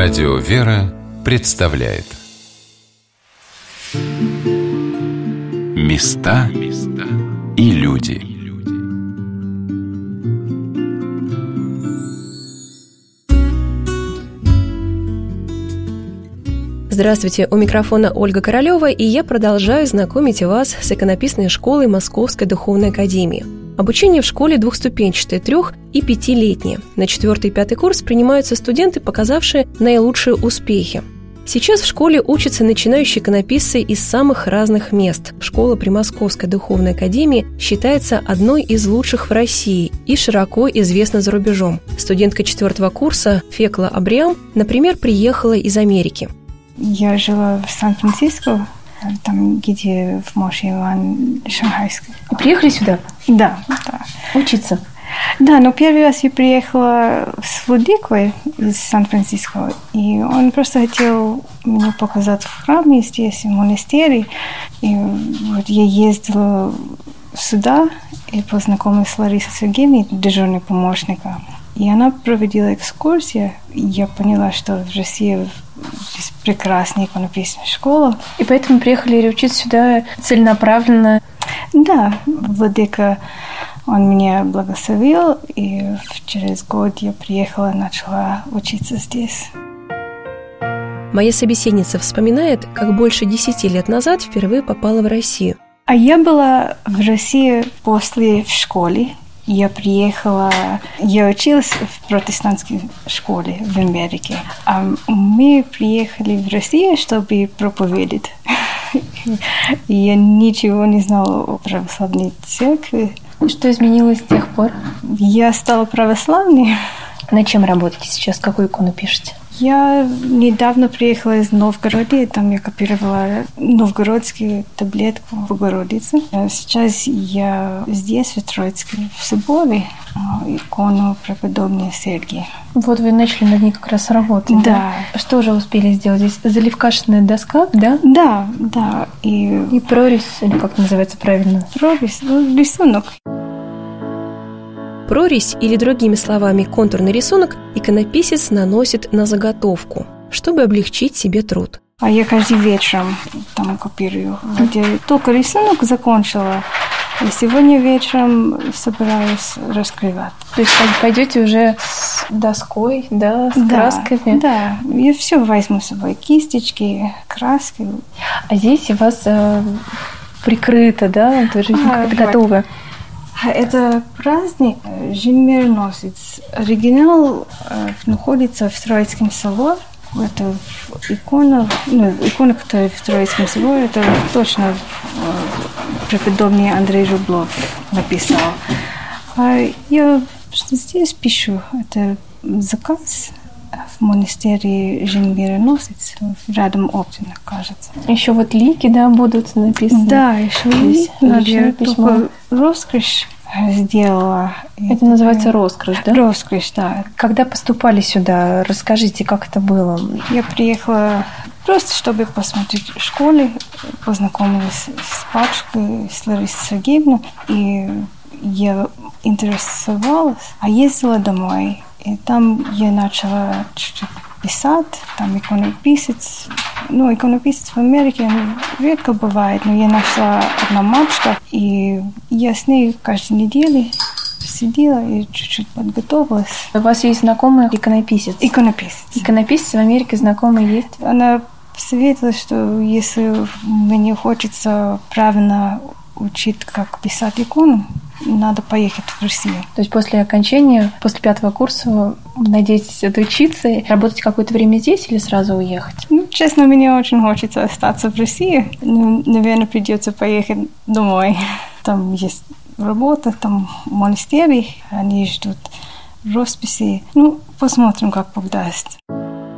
Радио «Вера» представляет. Места и люди. Здравствуйте, у микрофона Ольга Королева, и я продолжаю знакомить вас с иконописной школой Московской Духовной Академии – Обучение в школе двухступенчатое, трех- и пятилетнее. На четвертый и пятый курс принимаются студенты, показавшие наилучшие успехи. Сейчас в школе учатся начинающие иконописцы из самых разных мест. Школа при Московской духовной академии считается одной из лучших в России и широко известна за рубежом. Студентка четвертого курса Фекла Абриам, например, приехала из Америки. Я жила в Сан-Франциско, там, где в Моше Иван Шанхайской. И приехали сюда? Да, да. Учиться? Да, но первый раз я приехала с Владикой из Сан-Франциско, и он просто хотел мне показать в храме здесь, в монастыре. И вот я ездила сюда и познакомилась с Ларисой Сергеевной, дежурной помощника. И она проводила экскурсию, и я поняла, что в России здесь прекрасная иконописная школа. И поэтому приехали учиться сюда целенаправленно? Да, Владыка, он меня благословил, и через год я приехала, начала учиться здесь. Моя собеседница вспоминает, как больше десяти лет назад впервые попала в Россию. А я была в России после в школе, я приехала, я училась в протестантской школе в Америке. А мы приехали в Россию, чтобы проповедовать. Я ничего не знала о православной церкви. Что изменилось с тех пор? Я стала православной. На чем работаете сейчас? Какую икону пишете? Я недавно приехала из Новгорода, там я копировала новгородскую таблетку Богородицы. А сейчас я здесь, в Троицке, в соборе, а, икону преподобной Сергия. Вот вы начали над ней как раз работать. Да. да? Что же успели сделать здесь? Заливкашенная доска, да? Да, да. И, и прорезь, или как называется правильно? Прорезь, ну, рисунок. Прорезь или другими словами контурный рисунок иконописец наносит на заготовку, чтобы облегчить себе труд. А я каждый вечером там копирую. Вот я только рисунок закончила, и сегодня вечером собираюсь раскрывать. То есть пойдете уже с доской, да, с да, красками? Да, я все возьму с собой, кисточки, краски. А здесь у вас э, прикрыто, да, тоже а, вот. Это праздник Жильмирносец. Оригинал э, находится в Троицком соборе. Это икона, ну, икона, которая в Троицком соборе, это точно э, преподобный Андрей Рублов написал. А я здесь пишу, это заказ в монастыре Женмироносец, рядом Оптина, кажется. Еще вот лики, да, будут написаны? Да, еще лики. Я только роскошь сделала. Это, это называется роскошь, да? Роскошь, да. Когда поступали сюда, расскажите, как это было? Я приехала просто, чтобы посмотреть в школе, познакомилась с папочкой, с Ларисой Сергеевной, и я интересовалась, а ездила домой и там я начала чуть-чуть писать, там иконописец. Ну, иконописец в Америке редко бывает, но я нашла одна мамочка, и я с ней каждую неделю сидела и чуть-чуть подготовилась. У вас есть знакомый иконописец? Иконописец. Иконописец в Америке знакомый есть? Она советовала, что если мне хочется правильно учить, как писать икону, надо поехать в Россию. То есть после окончания, после пятого курса, надеетесь отучиться работать какое-то время здесь или сразу уехать? Ну, честно, мне очень хочется остаться в России. Ну, наверное, придется поехать домой. Там есть работа, там монастырь, они ждут росписи. Ну, посмотрим, как Бог даст.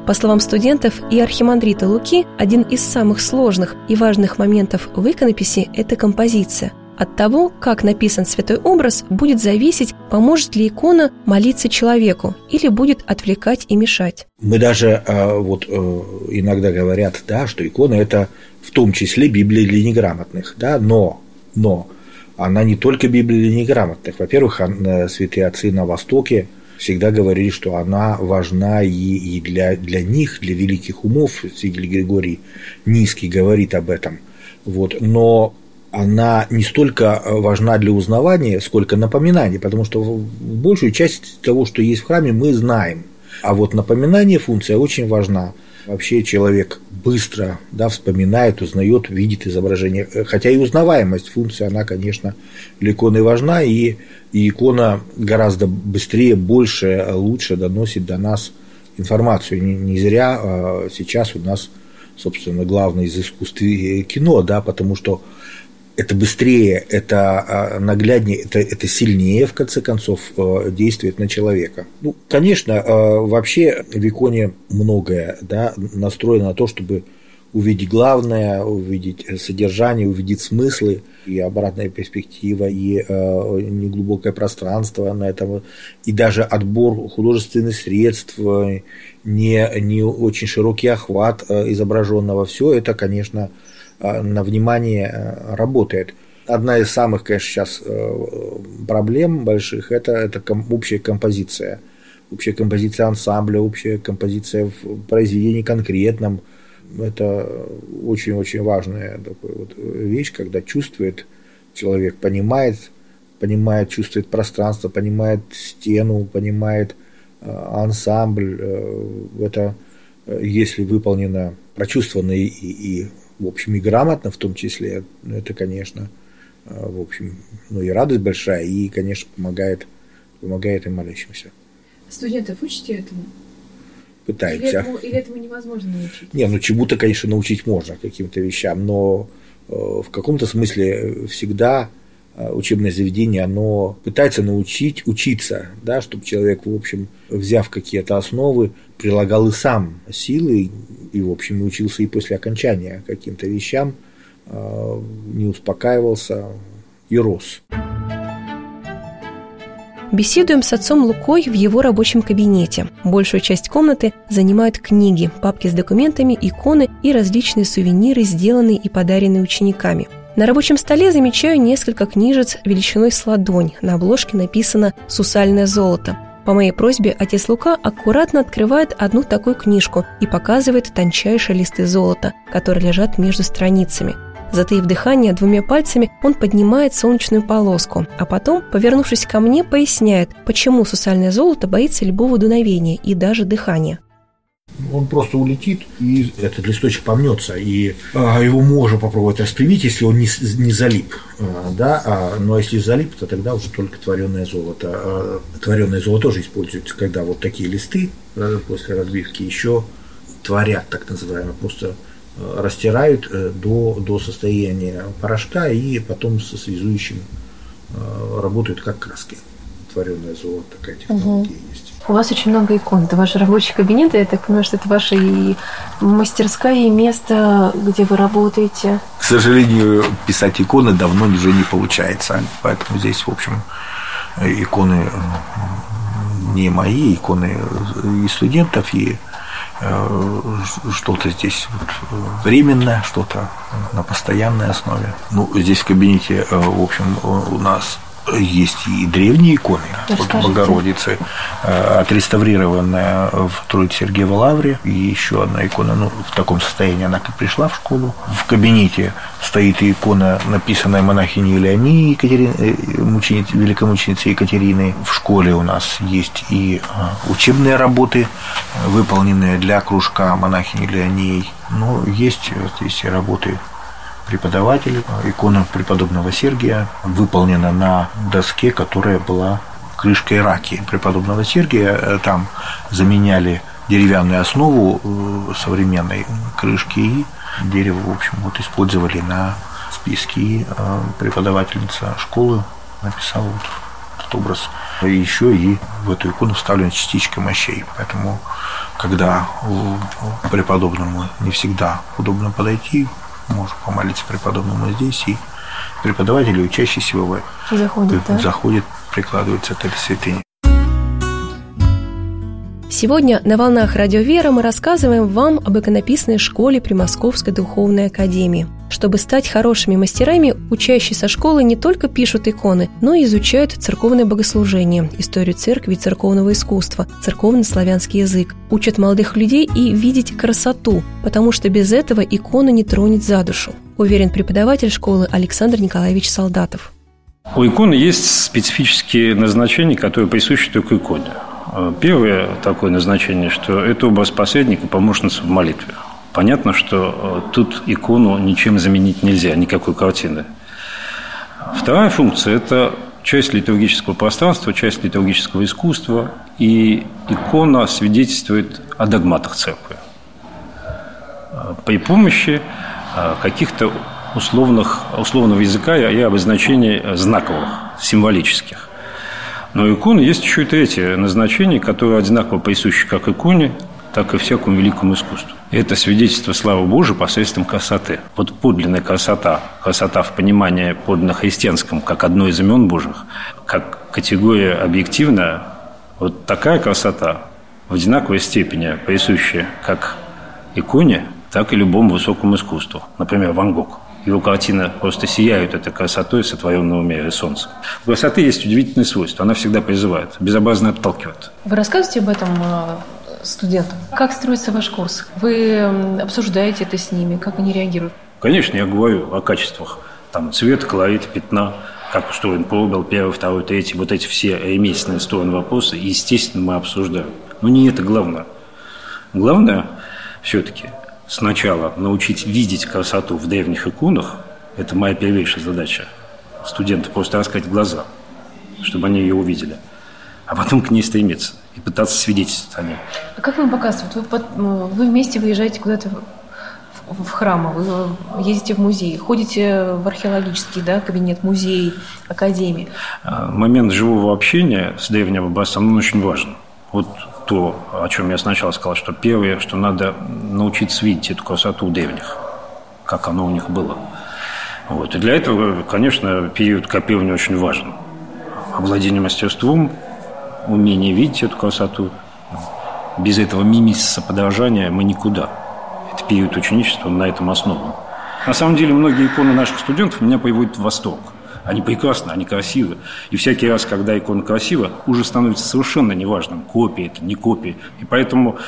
По словам студентов и архимандрита Луки, один из самых сложных и важных моментов в иконописи – это композиция. От того, как написан святой образ, будет зависеть, поможет ли икона молиться человеку или будет отвлекать и мешать. Мы даже а, вот э, иногда говорят, да, что икона это в том числе Библия для неграмотных, да, но, но она не только Библия для неграмотных. Во-первых, святые отцы на Востоке всегда говорили, что она важна и, и для, для них, для великих умов. Святитель Григорий Низкий говорит об этом. Вот. Но она не столько важна для узнавания, сколько напоминания, потому что большую часть того, что есть в храме, мы знаем. А вот напоминание функция очень важна. Вообще человек быстро да, вспоминает, узнает, видит изображение. Хотя и узнаваемость функции, она, конечно, для иконы важна, и, и икона гораздо быстрее, больше, лучше доносит до нас информацию. Не, не зря а, сейчас у нас, собственно, главное из искусства кино, да, потому что это быстрее, это а, нагляднее, это, это сильнее, в конце концов, а, действует на человека. Ну, конечно, а, вообще в иконе многое да, настроено на то, чтобы увидеть главное, увидеть содержание, увидеть смыслы и обратная перспектива, и э, неглубокое пространство на этом, и даже отбор художественных средств, не, не очень широкий охват изображенного. Все это, конечно, Э, на внимание э, работает. Одна из самых, конечно, сейчас э, проблем больших – это, это общая композиция. Общая композиция ансамбля, общая композиция в произведении конкретном. Это очень-очень важная такая вот вещь, когда чувствует человек, понимает, понимает, чувствует пространство, понимает стену, понимает ансамбль. Это если выполнено, прочувствовано и, и в общем, и грамотно в том числе, ну, это, конечно, э, в общем, ну и радость большая, и, конечно, помогает, помогает и молящимся. Студентов учите этому? Пытаемся. Или этому, или этому невозможно научить? Не, ну чему-то, конечно, научить можно, каким-то вещам, но э, в каком-то смысле всегда учебное заведение, оно пытается научить учиться, да, чтобы человек, в общем, взяв какие-то основы, прилагал и сам силы, и, в общем, учился и после окончания каким-то вещам, а, не успокаивался и рос. Беседуем с отцом Лукой в его рабочем кабинете. Большую часть комнаты занимают книги, папки с документами, иконы и различные сувениры, сделанные и подаренные учениками. На рабочем столе замечаю несколько книжец величиной с ладонь. На обложке написано «Сусальное золото». По моей просьбе отец Лука аккуратно открывает одну такую книжку и показывает тончайшие листы золота, которые лежат между страницами. Затаив дыхание двумя пальцами, он поднимает солнечную полоску, а потом, повернувшись ко мне, поясняет, почему сусальное золото боится любого дуновения и даже дыхания он просто улетит, и этот листочек помнется, и а, его можно попробовать распрямить, если он не, не залип, а, да, а, но если залип, то тогда уже только творенное золото. А, творенное золото тоже используется, когда вот такие листы после разбивки еще творят, так называемые, просто а, растирают э, до, до состояния порошка и потом со связующим а, работают как краски. Творенное золото, такая технология угу. есть. У вас очень много икон. Это ваш рабочий кабинет, я так понимаю, что это ваша и мастерская, и место, где вы работаете. К сожалению, писать иконы давно уже не получается. Поэтому здесь, в общем, иконы не мои, иконы и студентов, и э, что-то здесь вот временное, что-то на постоянной основе. Ну, здесь в кабинете, э, в общем, у нас есть и древние иконы Расскажите. Богородицы, э, отреставрированная в Троице-Сергиево Лавре, и еще одна икона, ну, в таком состоянии она как пришла в школу. В кабинете стоит икона, написанная монахиней Леонии, Екатерин, э, мучениц, великомученицы Екатерины. В школе у нас есть и э, учебные работы, выполненные для кружка монахини Леонии. Ну, есть здесь работы преподаватель. Икона преподобного Сергия выполнена на доске, которая была крышкой раки преподобного Сергия. Э, там заменяли деревянную основу э, современной крышки и дерево, в общем, вот использовали на списке. И э, преподавательница школы написала вот этот образ. И еще и в эту икону вставлена частичка мощей. Поэтому, когда преподобному не всегда удобно подойти, можно помолиться преподобному здесь, и преподаватели, учащиеся его заходят, да? заходят прикладываются к этой святыне. Сегодня на «Волнах Радио Вера» мы рассказываем вам об иконописной школе при Московской Духовной Академии. Чтобы стать хорошими мастерами, учащиеся школы не только пишут иконы, но и изучают церковное богослужение, историю церкви и церковного искусства, церковно-славянский язык, учат молодых людей и видеть красоту, потому что без этого икона не тронет за душу, уверен преподаватель школы Александр Николаевич Солдатов. У иконы есть специфические назначения, которые присущи только иконе. Первое такое назначение, что это образ посредника, помощницы в молитве. Понятно, что э, тут икону ничем заменить нельзя, никакой картины. Вторая функция – это часть литургического пространства, часть литургического искусства, и икона свидетельствует о догматах церкви. Э, при помощи э, каких-то условных, условного языка и обозначений знаковых, символических. Но у иконы есть еще и третье назначение, которое одинаково присуще как иконе, так и всякому великому искусству. Это свидетельство славы Божией посредством красоты. Вот подлинная красота, красота в понимании подлинно христианском, как одно из имен Божьих, как категория объективная, вот такая красота в одинаковой степени присущая как иконе, так и любому высокому искусству. Например, Ван Гог. Его картины просто сияют этой красотой сотворенного мира и солнца. У красоты есть удивительное свойство. Она всегда призывает, безобразно отталкивает. Вы рассказываете об этом э, студентам. Как строится ваш курс? Вы обсуждаете это с ними? Как они реагируют? Конечно, я говорю о качествах. Там цвет, колорит, пятна, как устроен пробел, первый, второй, третий. Вот эти все ремесленные стороны вопроса, естественно, мы обсуждаем. Но не это главное. Главное все-таки сначала научить видеть красоту в древних иконах. Это моя первейшая задача. Студенты просто раскрыть глаза, чтобы они ее увидели. А потом к ней стремиться и пытаться свидетельствовать о ней. А как вам показывают? Вы, под, ну, вы вместе выезжаете куда-то в, в храмы, вы ездите в музей, ходите в археологический да, кабинет, музей, академии. А, момент живого общения с древним образцом он очень важен. Вот то, о чем я сначала сказал, что первое, что надо научиться видеть эту красоту у древних, как оно у них было. Вот. И для этого, конечно, период копирования очень важен. Овладение мастерством, умение видеть эту красоту. Без этого мимисиса подражания мы никуда. Это период ученичества на этом основан. На самом деле, многие иконы наших студентов меня приводят в восторг. Они прекрасны, они красивы. И всякий раз, когда икона красива, уже становится совершенно неважным, копия это, не копия. И поэтому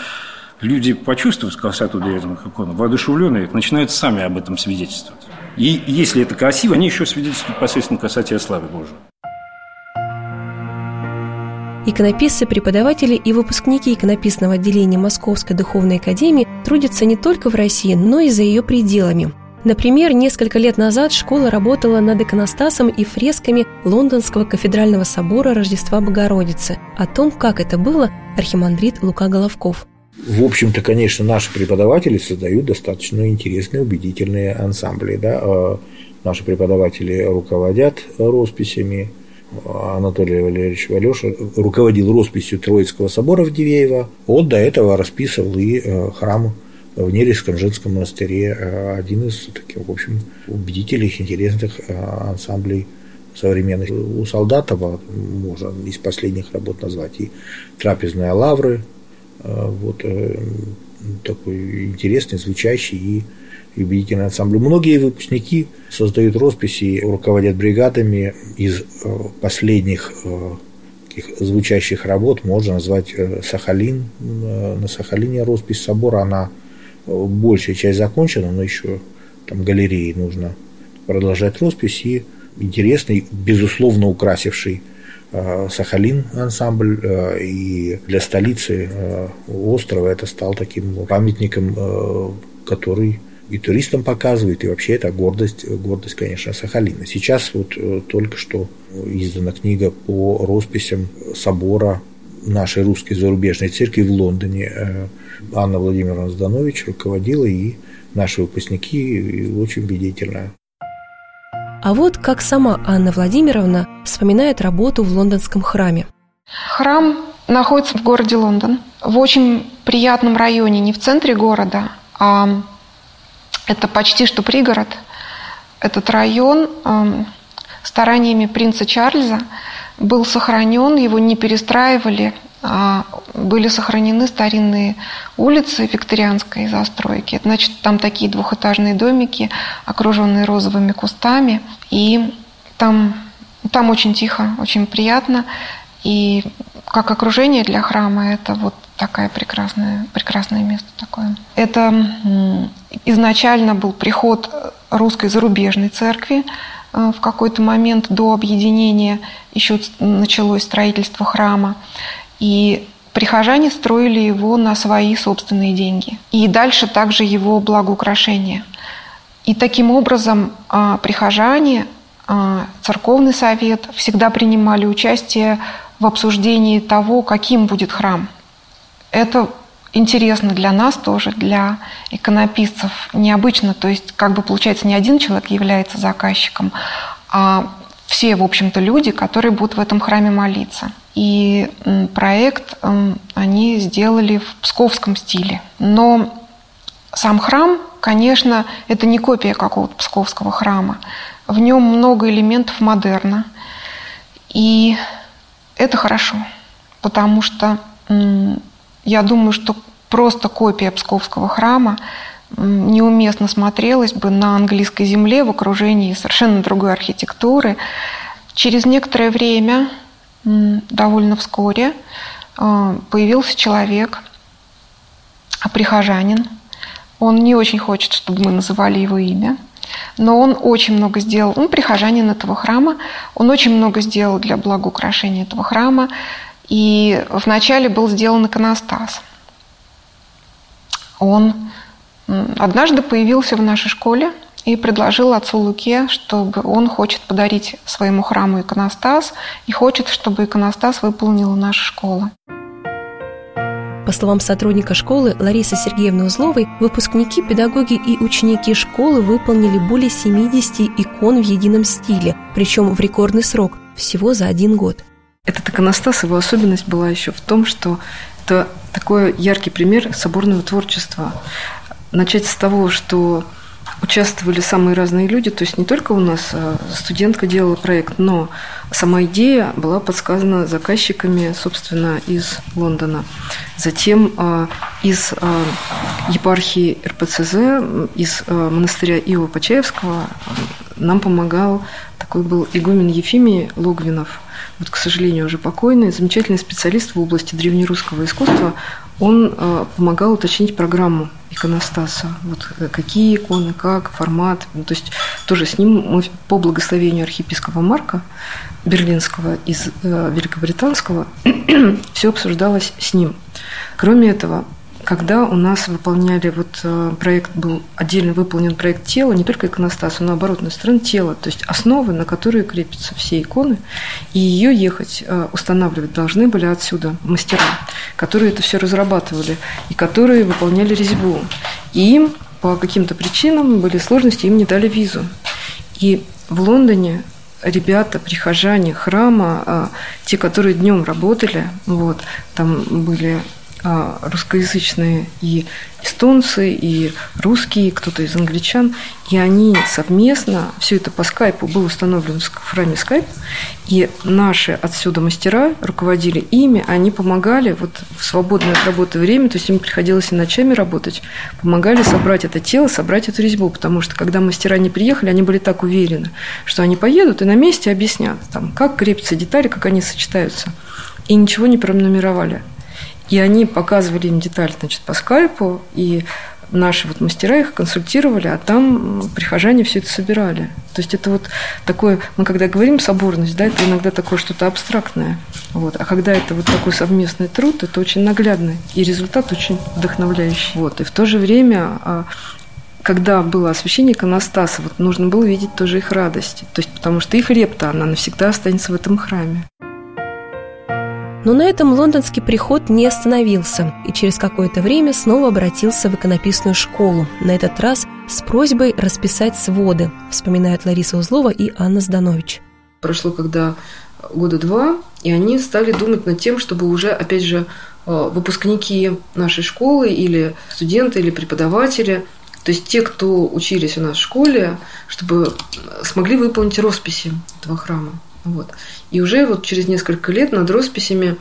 люди почувствуют красоту древних икон, воодушевленные, начинают сами об этом свидетельствовать. И если это красиво, они еще свидетельствуют посредством красоте и славе Божией. Иконописцы, преподаватели и выпускники иконописного отделения Московской духовной академии трудятся не только в России, но и за ее пределами. Например, несколько лет назад школа работала над иконостасом и фресками Лондонского кафедрального собора Рождества Богородицы. О том, как это было, архимандрит Лука Головков. В общем-то, конечно, наши преподаватели создают достаточно интересные, убедительные ансамбли. Да? А наши преподаватели руководят росписями, Анатолий Валерьевич Валеша руководил росписью Троицкого собора в Дивеево. Он до этого расписывал и э, храм в Нерельском женском монастыре. Э, один из таких, в общем, убедительных, интересных э, ансамблей современных. У Солдатова можно из последних работ назвать и «Трапезная лавры», вот такой интересный, звучащий и юбилейный ансамбль. Многие выпускники создают росписи, руководят бригадами из э, последних э, таких звучащих работ можно назвать э, Сахалин. На Сахалине роспись собора, она большая часть закончена, но еще там галереи нужно продолжать роспись и интересный, безусловно украсивший Сахалин ансамбль и для столицы острова это стал таким памятником, который и туристам показывает, и вообще это гордость, гордость, конечно, Сахалина. Сейчас вот э, только что издана книга по росписям собора нашей русской зарубежной церкви в Лондоне. Э, Анна Владимировна Зданович руководила, и наши выпускники очень убедительно. А вот как сама Анна Владимировна вспоминает работу в лондонском храме. Храм находится в городе Лондон, в очень приятном районе, не в центре города, а это почти что пригород. Этот район эм, стараниями принца Чарльза был сохранен, его не перестраивали, а, были сохранены старинные улицы викторианской застройки. Значит, там такие двухэтажные домики, окруженные розовыми кустами. И там, там очень тихо, очень приятно. И как окружение для храма это вот такая прекрасная, прекрасное место такое. Это изначально был приход русской зарубежной церкви. Э, в какой-то момент до объединения еще началось строительство храма. И прихожане строили его на свои собственные деньги. И дальше также его благоукрашение. И таким образом а, прихожане, а, церковный совет всегда принимали участие в обсуждении того, каким будет храм. Это интересно для нас тоже, для иконописцев. Необычно, то есть как бы получается не один человек является заказчиком, а все, в общем-то, люди, которые будут в этом храме молиться. И проект они сделали в псковском стиле. Но сам храм, конечно, это не копия какого-то псковского храма. В нем много элементов модерна. И это хорошо, потому что я думаю, что просто копия Псковского храма неуместно смотрелась бы на английской земле в окружении совершенно другой архитектуры. Через некоторое время, довольно вскоре, а, появился человек, прихожанин. Он не очень хочет, чтобы мы называли его имя, но он очень много сделал. Он прихожанин этого храма, он очень много сделал для благоукрашения этого храма. И вначале был сделан иконостас. Он однажды появился в нашей школе и предложил отцу Луке, чтобы он хочет подарить своему храму иконостас и хочет, чтобы иконостас выполнила наша школа. По словам сотрудника школы Ларисы Сергеевны Узловой, выпускники, педагоги и ученики школы выполнили более 70 икон в едином стиле, причем в рекордный срок – всего за один год. Этот иконостас, его особенность была еще в том, что это такой яркий пример соборного творчества. Начать с того, что участвовали самые разные люди, то есть не только у нас а студентка делала проект, но сама идея была подсказана заказчиками, собственно, из Лондона. Затем а, из а, епархии РПЦЗ, из монастыря Иова Почаевского нам помогал такой был игумен Ефимий Логвинов – вот, к сожалению, уже покойный, замечательный специалист в области древнерусского искусства, он э, помогал уточнить программу иконостаса. Вот э, какие иконы, как, формат. Ну, то есть тоже с ним мы по благословению архиепископа Марка Берлинского из э, Великобританского все обсуждалось с ним. Кроме этого, когда у нас выполняли, вот э, проект был отдельно выполнен проект тела, не только иконостас, но оборотная сторона тела, то есть основы, на которые крепятся все иконы, и ее ехать э, устанавливать должны были отсюда мастера, которые это все разрабатывали и которые выполняли резьбу. И им по каким-то причинам были сложности, им не дали визу. И в Лондоне ребята, прихожане храма, э, те, которые днем работали, вот, там были а, русскоязычные и эстонцы, и русские, кто-то из англичан, и они совместно, все это по скайпу было установлено в храме скайп, и наши отсюда мастера руководили ими, они помогали вот в свободное от работы время, то есть им приходилось и ночами работать, помогали собрать это тело, собрать эту резьбу, потому что когда мастера не приехали, они были так уверены, что они поедут и на месте объяснят, там, как крепятся детали, как они сочетаются. И ничего не пронумеровали. И они показывали им деталь значит, по скайпу, и наши вот мастера их консультировали, а там прихожане все это собирали. То есть это вот такое, мы когда говорим соборность, да, это иногда такое что-то абстрактное. Вот. А когда это вот такой совместный труд, это очень наглядный, и результат очень вдохновляющий. Вот. И в то же время а, когда было освящение иконостаса, вот нужно было видеть тоже их радость. То есть, потому что их репта, она навсегда останется в этом храме. Но на этом лондонский приход не остановился и через какое-то время снова обратился в иконописную школу, на этот раз с просьбой расписать своды, вспоминают Лариса Узлова и Анна Зданович. Прошло когда года два, и они стали думать над тем, чтобы уже, опять же, э, выпускники нашей школы или студенты или преподаватели, то есть те, кто учились у нас в школе, чтобы смогли выполнить росписи этого храма. Вот. И уже вот через несколько лет над росписями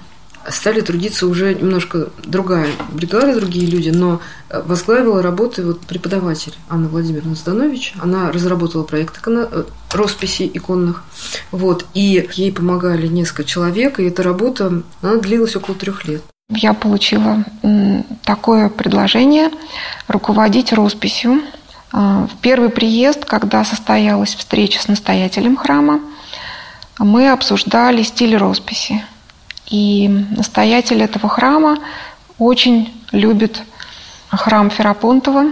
стали трудиться уже немножко другая бригада, другие люди, но э, возглавила работы вот преподаватель Анна Владимировна Зданович. Она разработала проект икона, э, росписи иконных. Вот, и ей помогали несколько человек, и эта работа она длилась около трех лет. Я получила такое предложение руководить росписью. А, в первый приезд, когда состоялась встреча с настоятелем храма, мы обсуждали стиль росписи. И настоятель этого храма очень любит храм Ферапонтова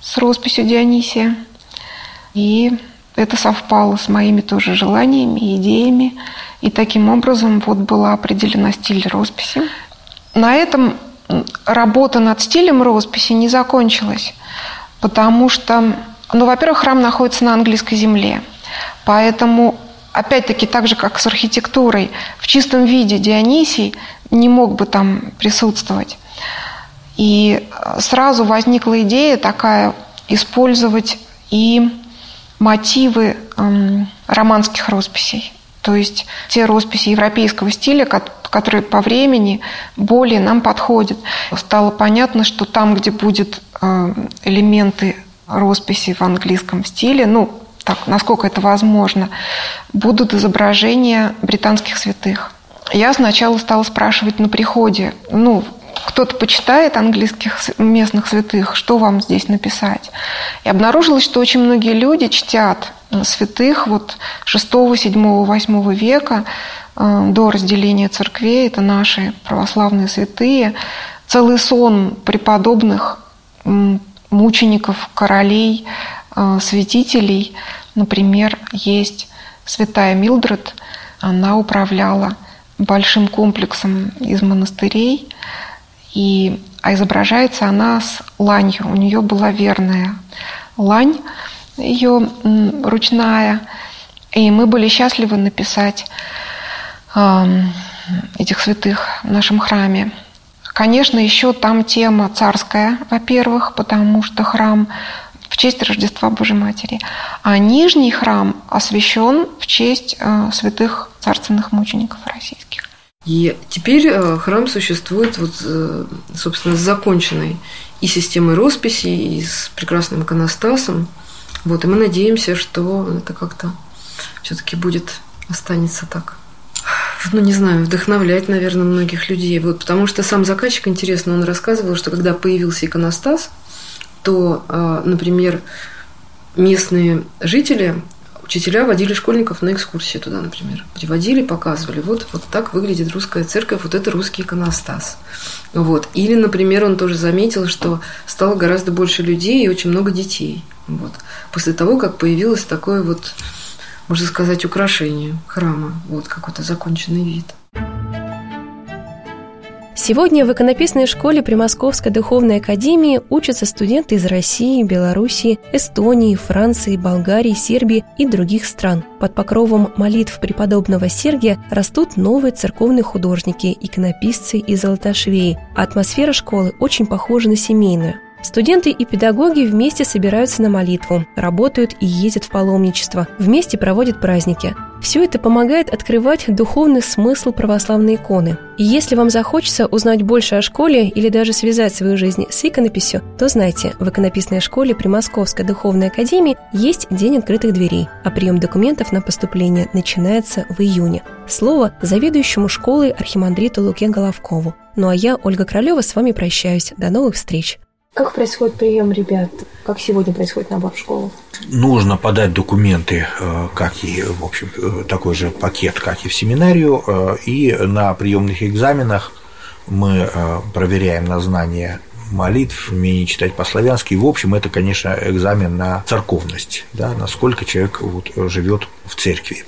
с росписью Дионисия. И это совпало с моими тоже желаниями, идеями. И таким образом вот была определена стиль росписи. На этом работа над стилем росписи не закончилась, потому что, ну, во-первых, храм находится на английской земле, поэтому опять-таки, так же, как с архитектурой, в чистом виде Дионисий не мог бы там присутствовать. И э, сразу возникла идея такая использовать и мотивы эм, романских росписей. То есть те росписи европейского стиля, которые по времени более нам подходят. Стало понятно, что там, где будут э, элементы росписи в английском стиле, ну, так, насколько это возможно, будут изображения британских святых. Я сначала стала спрашивать на приходе, ну, кто-то почитает английских местных святых, что вам здесь написать. И обнаружилось, что очень многие люди чтят э, святых вот 6, 7, 8 века э, до разделения церквей, это наши православные святые, целый сон преподобных мучеников, королей, святителей. Например, есть святая Милдред, она управляла большим комплексом из монастырей, и, а изображается она с ланью. У нее была верная лань, ее ручная, и мы были счастливы написать э, этих святых в нашем храме. Конечно, еще там тема царская, во-первых, потому что храм в честь Рождества Божьей Матери. А нижний храм освящен в честь э, святых царственных мучеников российских. И теперь э, храм существует, вот, э, собственно, с законченной и системой росписи, и с прекрасным иконостасом. Вот, и мы надеемся, что это как-то все-таки будет, останется так ну, не знаю, вдохновлять, наверное, многих людей. Вот, потому что сам заказчик, интересно, он рассказывал, что когда появился иконостас, то, а, например, местные жители, учителя водили школьников на экскурсии туда, например. Приводили, показывали, вот, вот так выглядит русская церковь, вот это русский иконостас. Вот. Или, например, он тоже заметил, что стало гораздо больше людей и очень много детей. Вот. После того, как появилось такое вот, можно сказать, украшение храма, вот какой-то законченный вид. Сегодня в иконописной школе при Московской духовной академии учатся студенты из России, Белоруссии, Эстонии, Франции, Болгарии, Сербии и других стран. Под покровом молитв преподобного Сергия растут новые церковные художники, иконописцы и золотошвеи. Атмосфера школы очень похожа на семейную. Студенты и педагоги вместе собираются на молитву, работают и ездят в паломничество, вместе проводят праздники. Все это помогает открывать духовный смысл православной иконы. И если вам захочется узнать больше о школе или даже связать свою жизнь с иконописью, то знайте, в иконописной школе при Московской духовной академии есть день открытых дверей, а прием документов на поступление начинается в июне. Слово заведующему школой архимандриту Луке Головкову. Ну а я, Ольга Королева, с вами прощаюсь. До новых встреч! Как происходит прием ребят? Как сегодня происходит набор в школу? Нужно подать документы, э, как и, в общем, э, такой же пакет, как и в семинарию, э, и на приемных экзаменах мы проверяем на знание молитв, умение читать по-славянски. В общем, это, конечно, экзамен на церковность, да, насколько человек вот, живет в церкви.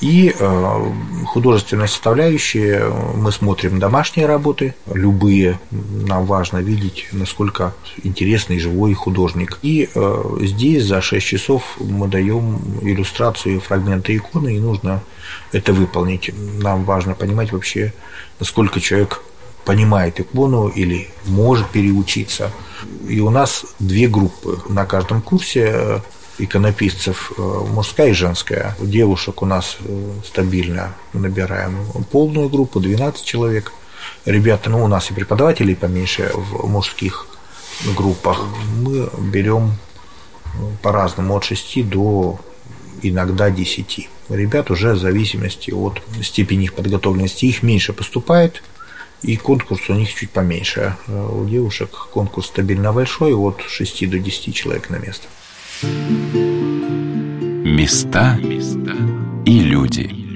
И э, художественная составляющая, мы смотрим домашние работы, любые, нам важно видеть, насколько интересный живой художник. И э, здесь за 6 часов мы даем иллюстрацию фрагмента иконы, и нужно это выполнить. Нам важно понимать вообще, насколько человек понимает икону или может переучиться. И у нас две группы на каждом курсе иконописцев э, мужская и женская. Девушек у нас э, стабильно набираем полную группу, 12 человек. ребята, ну, у нас и преподавателей поменьше в мужских группах. Мы берем ну, по-разному, от 6 до иногда 10. Ребят уже в зависимости от степени их подготовленности. Их меньше поступает, и конкурс у них чуть поменьше. А у девушек конкурс стабильно большой, от 6 до 10 человек на место. Места и люди.